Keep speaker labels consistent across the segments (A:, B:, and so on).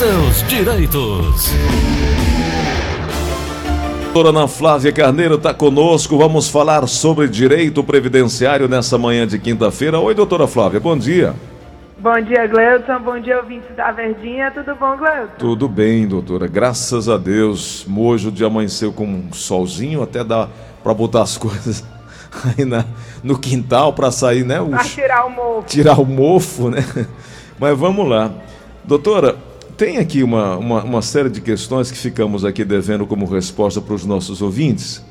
A: seus direitos.
B: Doutora Ana Flávia Carneiro está conosco. Vamos falar sobre direito previdenciário nessa manhã de quinta-feira. Oi, doutora Flávia, bom dia.
C: Bom dia, Gleudson. Bom dia, ouvintes da Verdinha. Tudo bom, Gleudson?
B: Tudo bem, doutora. Graças a Deus. Hoje o dia amanheceu com um solzinho, até dá para botar as coisas aí na, no quintal para sair, né?
C: Para tirar o mofo.
B: Tirar o mofo, né? Mas vamos lá. Doutora, tem aqui uma, uma, uma, série de questões que ficamos aqui devendo como resposta para os nossos ouvintes.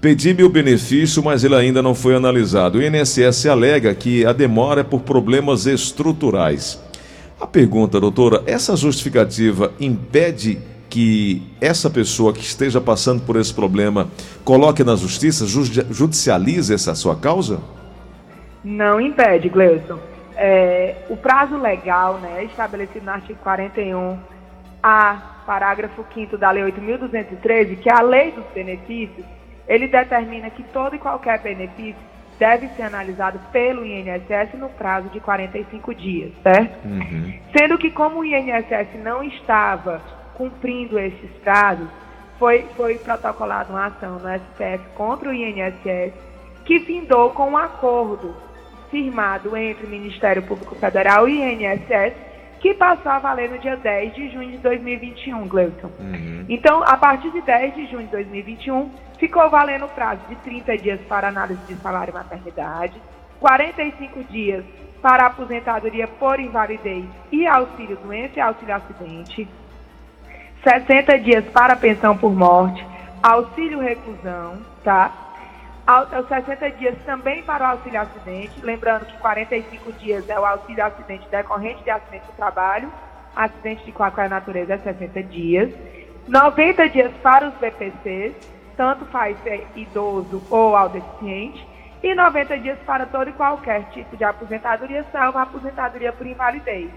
B: Pedi-me o benefício, mas ele ainda não foi analisado. O INSS alega que a demora é por problemas estruturais. A pergunta, doutora, essa justificativa impede que essa pessoa que esteja passando por esse problema coloque na justiça, judicialize essa sua causa?
C: Não impede, Gleison é, o prazo legal, né, estabelecido no artigo 41, a parágrafo 5 da Lei 8.213, que é a lei dos benefícios, ele determina que todo e qualquer benefício deve ser analisado pelo INSS no prazo de 45 dias, certo? Uhum. Sendo que como o INSS não estava cumprindo esses prazos, foi, foi protocolada uma ação no STF contra o INSS que findou com um acordo firmado entre o Ministério Público Federal e INSS, que passou a valer no dia 10 de junho de 2021, Gleuton. Uhum. Então, a partir de 10 de junho de 2021, ficou valendo o prazo de 30 dias para análise de salário e maternidade, 45 dias para aposentadoria por invalidez e auxílio doença e auxílio acidente, 60 dias para pensão por morte, auxílio reclusão, tá? Aos 60 dias também para o auxílio acidente, lembrando que 45 dias é o auxílio acidente decorrente de acidente do trabalho, acidente de qualquer natureza é 60 dias, 90 dias para os BPCs, tanto faz ser idoso ou ao deficiente, e 90 dias para todo e qualquer tipo de aposentadoria, salvo a aposentadoria por invalidez.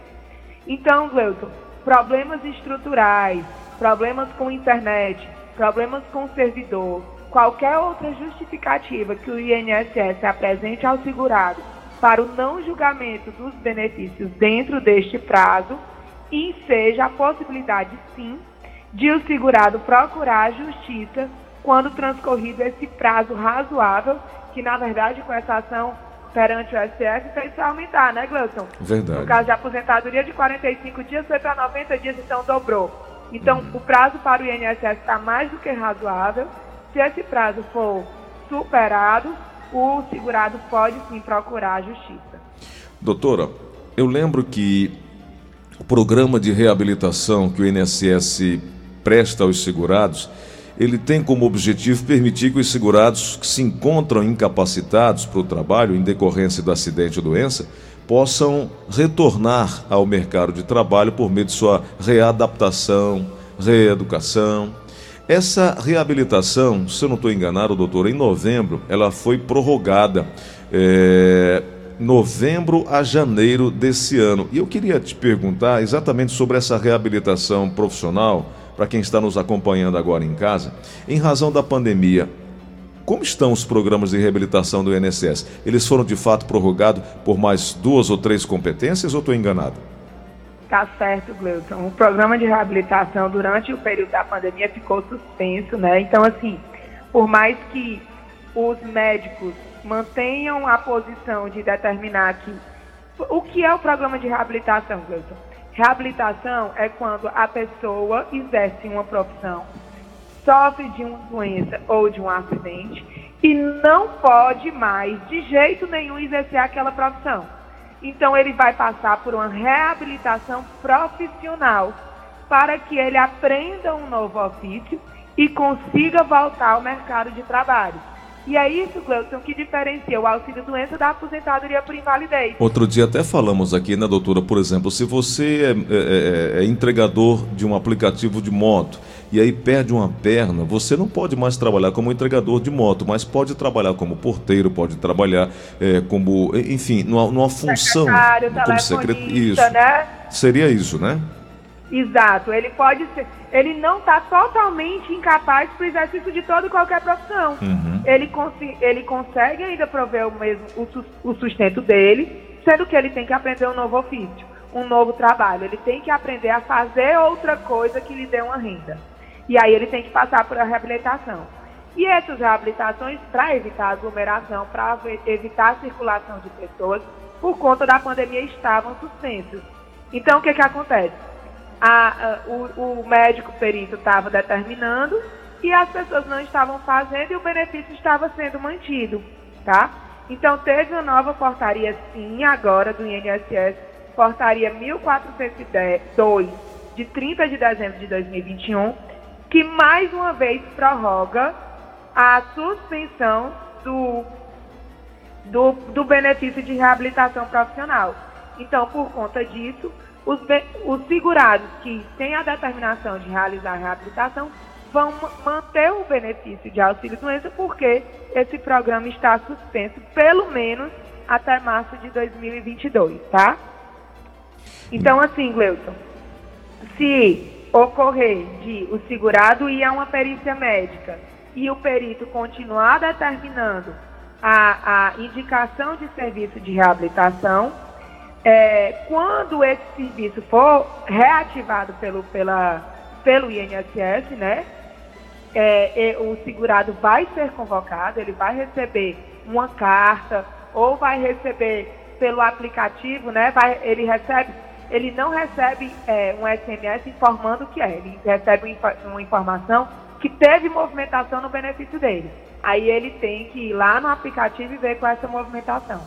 C: Então, Gleuton, problemas estruturais, problemas com internet, problemas com servidor, qualquer outra justificativa que o INSS apresente ao segurado para o não julgamento dos benefícios dentro deste prazo, e seja a possibilidade, sim, de o segurado procurar a justiça quando transcorrido esse prazo razoável, que na verdade com essa ação perante o STF fez aumentar, né, Gleuton?
B: Verdade.
C: No caso de aposentadoria de 45 dias foi para 90 dias, então dobrou. Então, hum. o prazo para o INSS está mais do que razoável se esse prazo for superado, o segurado pode sim procurar a justiça.
B: Doutora, eu lembro que o programa de reabilitação que o INSS presta aos segurados, ele tem como objetivo permitir que os segurados que se encontram incapacitados para o trabalho em decorrência do acidente ou doença possam retornar ao mercado de trabalho por meio de sua readaptação, reeducação. Essa reabilitação, se eu não estou enganado, doutor, em novembro ela foi prorrogada. É, novembro a janeiro desse ano. E eu queria te perguntar exatamente sobre essa reabilitação profissional, para quem está nos acompanhando agora em casa, em razão da pandemia. Como estão os programas de reabilitação do INSS? Eles foram de fato prorrogados por mais duas ou três competências ou estou enganado?
C: Tá certo, Gleuton. O programa de reabilitação durante o período da pandemia ficou suspenso, né? Então, assim, por mais que os médicos mantenham a posição de determinar que o que é o programa de reabilitação, Gleuton? Reabilitação é quando a pessoa exerce uma profissão, sofre de uma doença ou de um acidente e não pode mais, de jeito nenhum, exercer aquela profissão. Então ele vai passar por uma reabilitação profissional para que ele aprenda um novo ofício e consiga voltar ao mercado de trabalho. E é isso, Cleuton, que diferencia o auxílio doença da aposentadoria por invalidez.
B: Outro dia até falamos aqui, né, doutora? Por exemplo, se você é, é, é, é entregador de um aplicativo de moto e aí perde uma perna, você não pode mais trabalhar como entregador de moto, mas pode trabalhar como porteiro, pode trabalhar é, como, enfim, numa, numa função.
C: Secretário, como secretário. Isso. Né?
B: Seria isso, né?
C: Exato. Ele pode ser. Ele não está totalmente incapaz para o exercício de toda e qualquer profissão. Uhum. Ele, cons ele consegue ainda prover o mesmo o, o sustento dele, sendo que ele tem que aprender um novo ofício. um novo trabalho. Ele tem que aprender a fazer outra coisa que lhe dê uma renda. E aí ele tem que passar por a reabilitação. E essas reabilitações, para evitar aglomeração, para evitar a circulação de pessoas, por conta da pandemia, estavam suspensas. Então, o que, que acontece? A, a, o, o médico perito estava determinando e as pessoas não estavam fazendo e o benefício estava sendo mantido, tá? Então, teve uma nova portaria, sim, agora do INSS, portaria 1402, de 30 de dezembro de 2021, que mais uma vez prorroga a suspensão do, do, do benefício de reabilitação profissional. Então, por conta disso, os, os segurados que têm a determinação de realizar a reabilitação vão manter o benefício de auxílio-doença porque esse programa está suspenso pelo menos até março de 2022, tá? Então, assim, Gleuton, se ocorrer de o segurado ir a uma perícia médica e o perito continuar determinando a, a indicação de serviço de reabilitação, é, quando esse serviço for reativado pelo, pela, pelo INSS, né, é, é, o segurado vai ser convocado, ele vai receber uma carta ou vai receber pelo aplicativo, né, vai, ele recebe, ele não recebe é, um SMS informando o que é, ele recebe uma informação que teve movimentação no benefício dele. Aí ele tem que ir lá no aplicativo e ver com essa movimentação.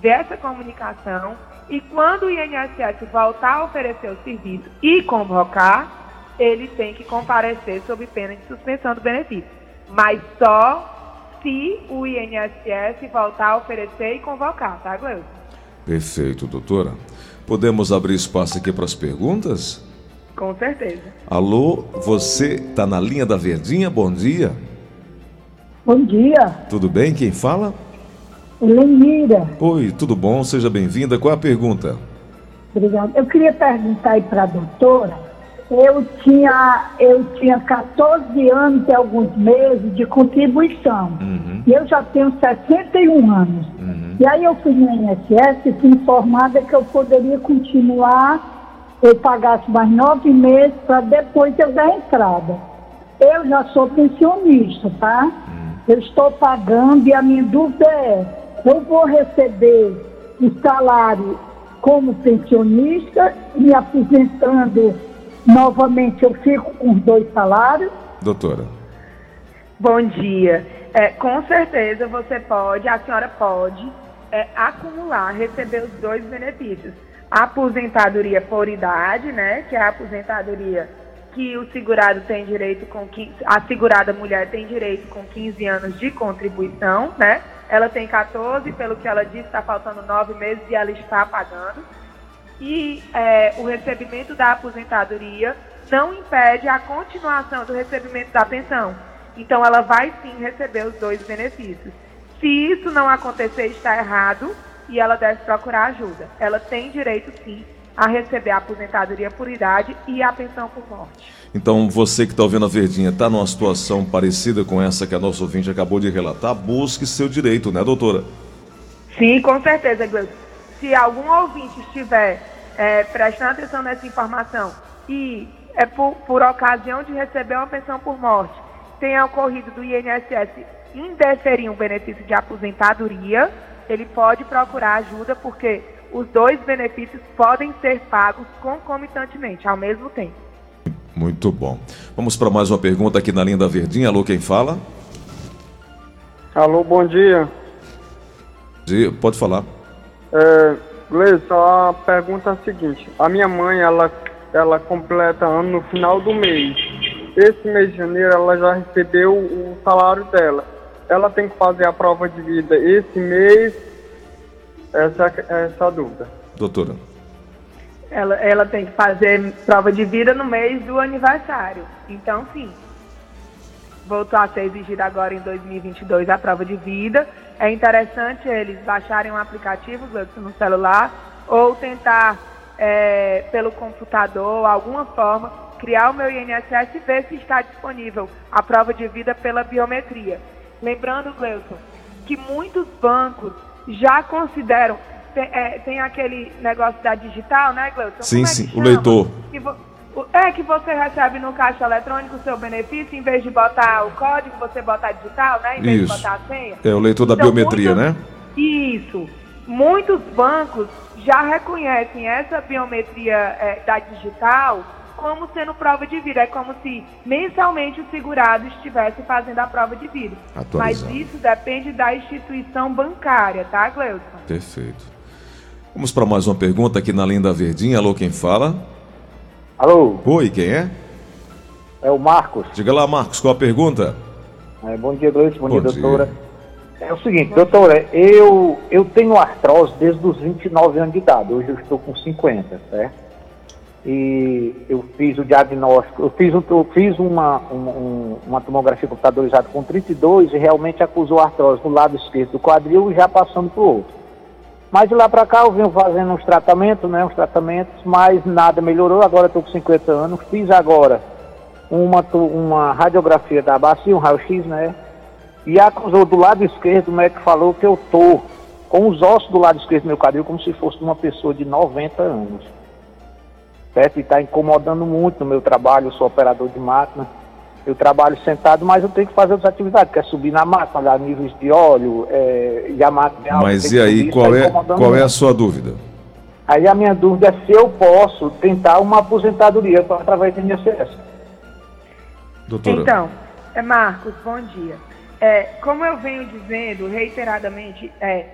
C: Ver essa comunicação e quando o INSS voltar a oferecer o serviço e convocar, ele tem que comparecer sob pena de suspensão do benefício. Mas só se o INSS voltar a oferecer e convocar, tá, Gleuson?
B: Perfeito, doutora. Podemos abrir espaço aqui para as perguntas?
C: Com certeza.
B: Alô, você está na linha da Verdinha? Bom dia.
D: Bom dia.
B: Tudo bem? Quem fala?
D: Lenira.
B: Oi, tudo bom? Seja bem-vinda. Qual é a pergunta?
D: Obrigada. Eu queria perguntar aí para a doutora. Eu tinha, eu tinha 14 anos e alguns meses de contribuição. Uhum. E eu já tenho 61 anos. Uhum. E aí eu fui no INSS e fui informada que eu poderia continuar eu pagasse mais nove meses para depois eu dar entrada. Eu já sou pensionista, tá? Hum. Eu estou pagando e a minha dúvida é, eu vou receber o salário como pensionista, me aposentando novamente, eu fico com os dois salários?
B: Doutora.
C: Bom dia. É, com certeza você pode, a senhora pode é, acumular, receber os dois benefícios a aposentadoria por idade, né, que é a aposentadoria que o segurado tem direito com 15, a segurada mulher tem direito com 15 anos de contribuição, né? Ela tem 14, pelo que ela disse, está faltando nove meses e ela está pagando. E é, o recebimento da aposentadoria não impede a continuação do recebimento da pensão. Então, ela vai sim receber os dois benefícios. Se isso não acontecer, está errado e ela deve procurar ajuda. Ela tem direito, sim, a receber a aposentadoria por idade e a pensão por morte.
B: Então, você que está ouvindo a Verdinha, está numa situação parecida com essa que a nossa ouvinte acabou de relatar, busque seu direito, né, doutora?
C: Sim, com certeza, Gleison. Se algum ouvinte estiver é, prestando atenção nessa informação e é por, por ocasião de receber uma pensão por morte, tenha ocorrido do INSS indeferir um benefício de aposentadoria, ele pode procurar ajuda porque os dois benefícios podem ser pagos concomitantemente, ao mesmo tempo.
B: Muito bom. Vamos para mais uma pergunta aqui na linha da Verdinha. Alô, quem fala?
E: Alô, bom dia.
B: dia pode falar.
E: É, Gleison, a pergunta é a seguinte. A minha mãe, ela, ela completa ano no final do mês. Esse mês de janeiro, ela já recebeu o salário dela ela tem que fazer a prova de vida esse mês? Essa, essa é a dúvida.
B: Doutora.
C: Ela, ela tem que fazer prova de vida no mês do aniversário. Então, sim. Voltou a ser exigida agora em 2022 a prova de vida. É interessante eles baixarem um aplicativo no celular ou tentar é, pelo computador, alguma forma, criar o meu INSS e ver se está disponível a prova de vida pela biometria. Lembrando, Gleuton, que muitos bancos já consideram tem, é, tem aquele negócio da digital, né, Gleuton?
B: Sim, é sim, o leitor.
C: É que você recebe no caixa eletrônico o seu benefício, em vez de botar o código, você botar digital, né? Em vez
B: Isso.
C: de botar a senha.
B: É o leitor da
C: então,
B: biometria,
C: muitos,
B: né?
C: Isso. Muitos bancos já reconhecem essa biometria é, da digital como sendo prova de vida. É como se mensalmente o segurado estivesse fazendo a prova de vida. Mas isso depende da instituição bancária, tá, Gleuson?
B: Perfeito. Vamos para mais uma pergunta aqui na linda verdinha. Alô, quem fala?
F: Alô?
B: Oi, quem é?
F: É o Marcos.
B: Diga lá, Marcos, qual a pergunta?
F: É, bom dia, Gleice. Bom,
B: Bom
F: dia,
B: dia.
F: doutora. É o seguinte, doutora, eu, eu tenho artrose desde os 29 anos de idade. Hoje eu estou com 50, certo? E eu fiz o diagnóstico, eu fiz, eu fiz uma, um- um- uma tomografia computadorizada com 32 e realmente acusou artrose no lado esquerdo do quadril e já passando para o outro. Mas de lá para cá eu venho fazendo uns tratamentos, né, uns tratamentos, mas nada melhorou. Agora estou com 50 anos. Fiz agora uma, uma radiografia da bacia, um raio-x, né? E acusou do lado esquerdo, o médico falou que eu tô com os ossos do lado esquerdo do meu quadril como se fosse uma pessoa de 90 anos. Certo? E está incomodando muito no meu trabalho, eu sou operador de máquina. Eu trabalho sentado, mas eu tenho que fazer outras atividades, que é subir na máquina, olhar níveis de óleo, é, e a máquina... tem
B: Mas e aí, qual
F: tá
B: é, qual é a
F: muito.
B: sua dúvida?
F: Aí a minha dúvida é se eu posso tentar uma aposentadoria através do INSS.
B: Doutora.
C: Então, é, Marcos, bom dia. É, como eu venho dizendo reiteradamente, é,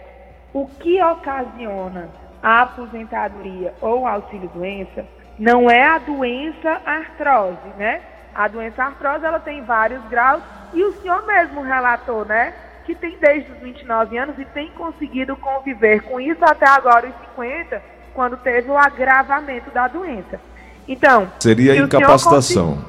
C: o que ocasiona a aposentadoria ou auxílio-doença não é a doença artrose, né? A doença artrose, ela tem vários graus e o senhor mesmo relatou, né? Que tem desde os 29 anos e tem conseguido conviver com isso até agora, os 50, quando teve o agravamento da doença. Então,
B: Seria
C: se
B: incapacitação.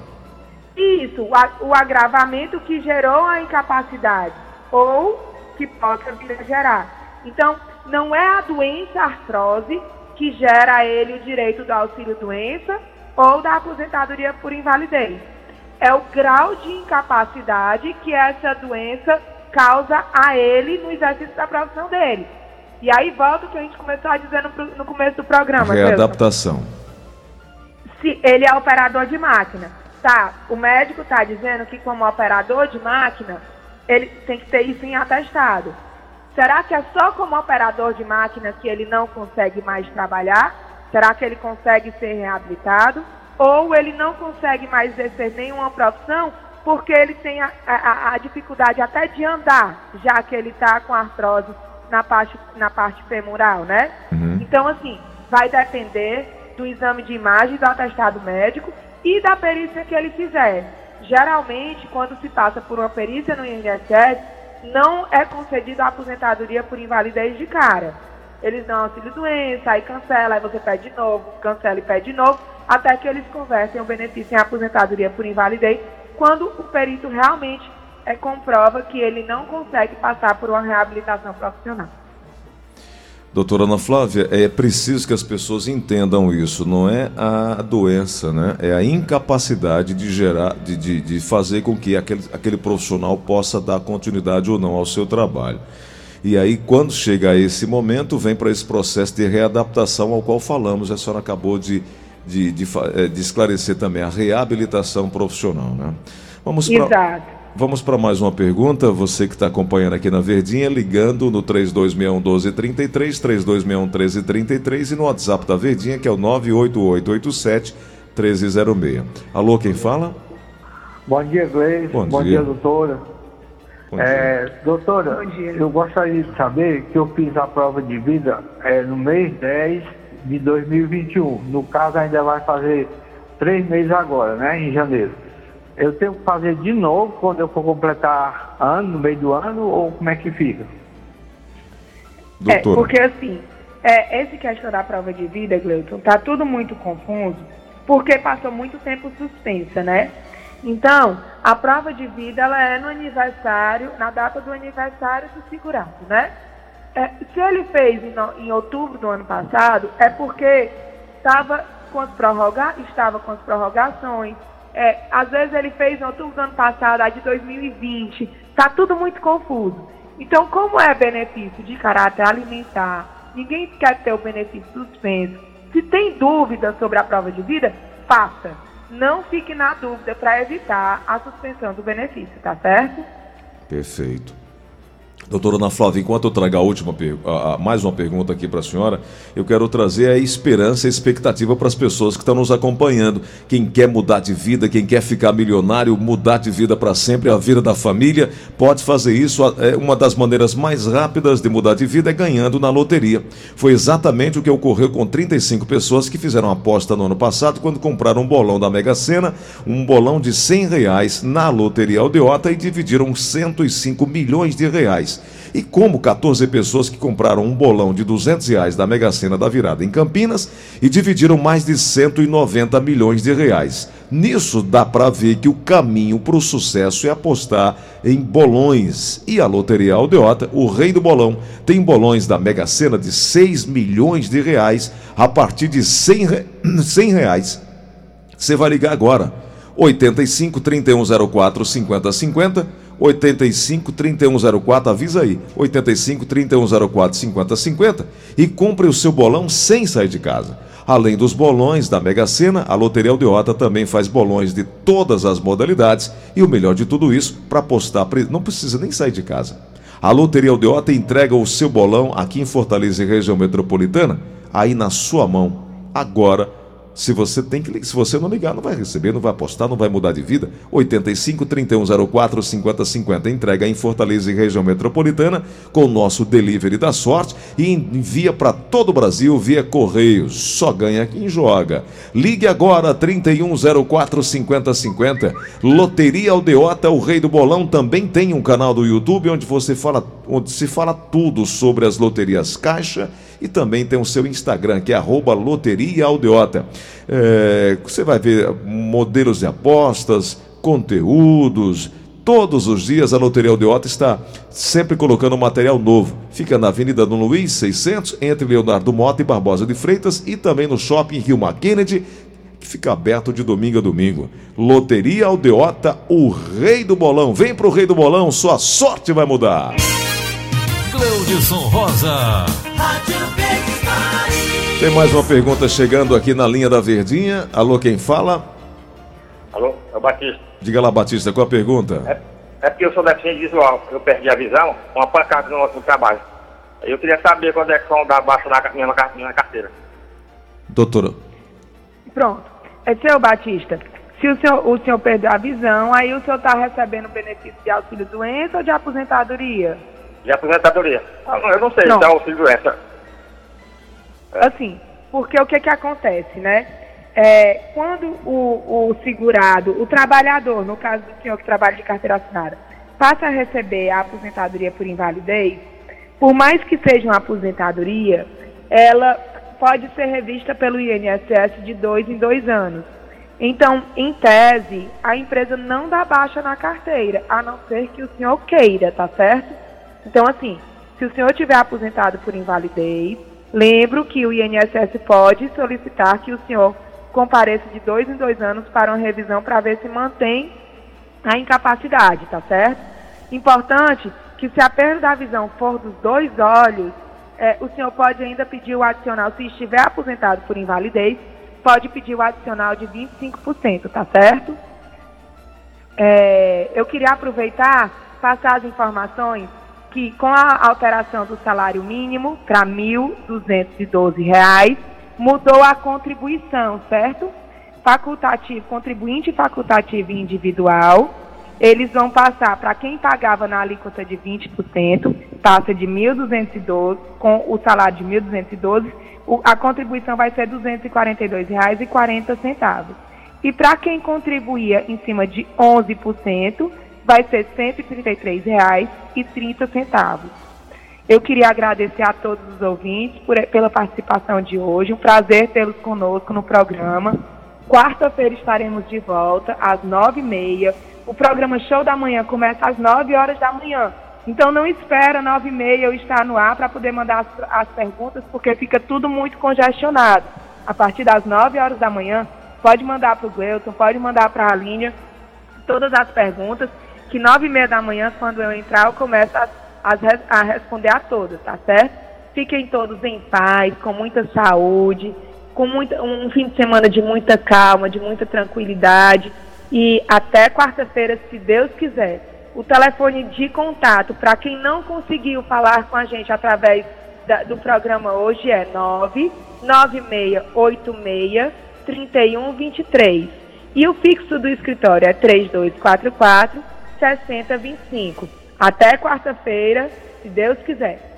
C: isso, o agravamento que gerou a incapacidade ou que possa vir a gerar. Então, não é a doença artrose que gera a ele o direito do auxílio-doença ou da aposentadoria por invalidez. É o grau de incapacidade que essa doença causa a ele no exercício da profissão dele. E aí volta o que a gente começou a dizer no, no começo do programa.
B: Readaptação.
C: se ele é operador de máquina. Tá, o médico está dizendo que como operador de máquina, ele tem que ter isso em atestado. Será que é só como operador de máquina que ele não consegue mais trabalhar? Será que ele consegue ser reabilitado? Ou ele não consegue mais exercer nenhuma profissão porque ele tem a, a- a dificuldade até de andar, já que ele está com artrose na parte, na parte femoral, né? Então, assim, vai depender do exame de imagem, do atestado médico e da perícia que ele fizer. Geralmente, quando se passa por uma perícia no INSS, não é concedida a aposentadoria por invalidez de cara. Eles dão auxílio doença, aí cancela, aí você pede de novo, cancela e pede de novo, até que eles convertem o benefício em aposentadoria por invalidez, quando o perito realmente é, comprova que ele não consegue passar por uma reabilitação profissional.
B: Doutora Ana Flávia, é preciso que as pessoas entendam isso. Não é a doença, né? É a incapacidade de gerar, de, de, de fazer com que aquele, aquele profissional possa dar continuidade ou não ao seu trabalho. E aí, quando chega a esse momento, vem para esse processo de readaptação ao qual falamos. A senhora acabou de, de, de, eh, de esclarecer também a reabilitação profissional, né? Vamos para. Vamos para mais uma pergunta. Você que está acompanhando aqui na Verdinha, ligando no 3261 1233, 3261 1333 e no WhatsApp da Verdinha, que é o 98887 1306. Alô, quem fala?
F: Bom dia, Gleice.
B: Bom
F: Bom,
B: dia.
F: dia. doutora.
B: Bom dia.
F: É, doutora, eu gostaria de saber que eu fiz a prova de vida é, no mês 10 de 2021. No caso, ainda vai fazer três meses agora, né? Em janeiro. Eu tenho que fazer de novo quando eu for completar ano, no meio do ano, ou como é que fica?
C: É, porque assim, é, esse questão da prova de vida, Gleuton, tá tudo muito confuso, porque passou muito tempo suspensa, né? Então, a prova de vida, ela é no aniversário, na data do aniversário do segurado, né? É, se ele fez em, em outubro do ano passado, é porque estava com as prorroga estava com as prorrogações. É, às vezes ele fez em outubro do ano passado, a de 2020. Está tudo muito confuso. Então, como é benefício de caráter alimentar Ninguém quer ter o benefício suspenso. Se tem dúvida sobre a prova de vida, faça. Não fique na dúvida para evitar a suspensão do benefício, tá certo?
B: Perfeito. Doutora Ana Flávia, enquanto eu trago a última, a, a, mais uma pergunta aqui para a senhora, eu quero trazer a esperança e expectativa para as pessoas que estão nos acompanhando. Quem quer mudar de vida, quem quer ficar milionário, mudar de vida para sempre, a vida da família, pode fazer isso. É uma das maneiras mais rápidas de mudar de vida é ganhando na loteria. Foi exatamente o que ocorreu com 35 pessoas que fizeram aposta no ano passado quando compraram um bolão da Mega Sena, um bolão de 100 reais na loteria Aldeota e dividiram 105 milhões de reais. E como 14 pessoas que compraram um bolão de 200 reais da Mega Sena da virada em Campinas e dividiram mais de 190 milhões de reais. Nisso dá para ver que o caminho para o sucesso é apostar em bolões. E a Loteria Aldeota, o rei do bolão, tem bolões da Mega Sena de 6 milhões de reais a partir de 100, re... 100 reais. Você vai ligar agora. 85 3104 5050 85 3104, avisa aí, 85 3104 5050 e compre o seu bolão sem sair de casa. Além dos bolões da Mega Sena, a Loteria Aldeota também faz bolões de todas as modalidades e o melhor de tudo isso, para apostar, não precisa nem sair de casa. A Loteria Aldeota entrega o seu bolão aqui em Fortaleza e região metropolitana, aí na sua mão, agora se você tem que se você não ligar, não vai receber, não vai apostar, não vai mudar de vida. 85 3104 5050 entrega em Fortaleza e região metropolitana com o nosso delivery da sorte e envia para todo o Brasil via correios. Só ganha quem joga. Ligue agora 3104 5050. Loteria Aldeota, o rei do bolão também tem um canal do YouTube onde você fala onde se fala tudo sobre as loterias Caixa e também tem o seu Instagram, que é arroba Loteria Aldeota. É, você vai ver modelos de apostas, conteúdos. Todos os dias a Loteria Aldeota está sempre colocando material novo. Fica na Avenida Dom Luiz, 600, entre Leonardo Mota e Barbosa de Freitas e também no Shopping Rio Kennedy, que fica aberto de domingo a domingo. Loteria Aldeota, o rei do bolão. Vem pro rei do bolão, sua sorte vai mudar.
A: Cleudson Rosa.
B: Tem mais uma pergunta chegando aqui na linha da Verdinha. Alô, quem fala?
G: Alô, é o Batista.
B: Diga lá, Batista, qual a pergunta?
G: É, é porque eu sou deficiente visual, eu perdi a visão, uma pancada no nosso trabalho. Eu queria saber quando é que vão dar baixa na minha, minha carteira.
B: Doutora.
C: Pronto. É seu Batista. Se o senhor, o senhor perdeu a visão, aí o senhor está recebendo benefício de auxílio doença ou de aposentadoria?
G: De aposentadoria. Ah, eu não sei não. se é auxílio doença.
C: Assim, porque o que que acontece, né? É, quando o, o segurado, o trabalhador, no caso do senhor que trabalha de carteira assinada, passa a receber a aposentadoria por invalidez, por mais que seja uma aposentadoria, ela pode ser revista pelo INSS de dois em dois anos. Então, em tese, a empresa não dá baixa na carteira, a não ser que o senhor queira, tá certo? Então, assim, se o senhor tiver aposentado por invalidez, lembro que o INSS pode solicitar que o senhor compareça de dois em dois anos para uma revisão para ver se mantém a incapacidade, tá certo? Importante que se a perda da visão for dos dois olhos, é, o senhor pode ainda pedir o adicional, se estiver aposentado por invalidez, pode pedir o adicional de 25%, tá certo? É, eu queria aproveitar, passar as informações que com a alteração do salário mínimo para R$ 1.212, mudou a contribuição, certo? Facultativo, contribuinte facultativo e individual, eles vão passar para quem pagava na alíquota de 20%, passa de 1.212, com o salário de 1.212, a contribuição vai ser R$ 242,40. E para quem contribuía em cima de 11%, vai ser R$ 133,30. Eu queria agradecer a todos os ouvintes por, pela participação de hoje. Um prazer tê-los conosco no programa. Quarta-feira estaremos de volta às nove e meia. O programa Show da Manhã começa às nove horas da manhã. Então não espera nove e meia eu estar no ar para poder mandar as, as perguntas, porque fica tudo muito congestionado. A partir das nove horas da manhã, pode mandar para o Gleuton, pode mandar para a Aline todas as perguntas que nove e meia da manhã, quando eu entrar, eu começo a, a, a responder a todas, tá certo? Fiquem todos em paz, com muita saúde, com muita, um fim de semana de muita calma, de muita tranquilidade. E até quarta-feira, se Deus quiser. O telefone de contato para quem não conseguiu falar com a gente através da, do programa hoje é 99686 3123. E o fixo do escritório é 3244 6025. Até quarta-feira, se Deus quiser.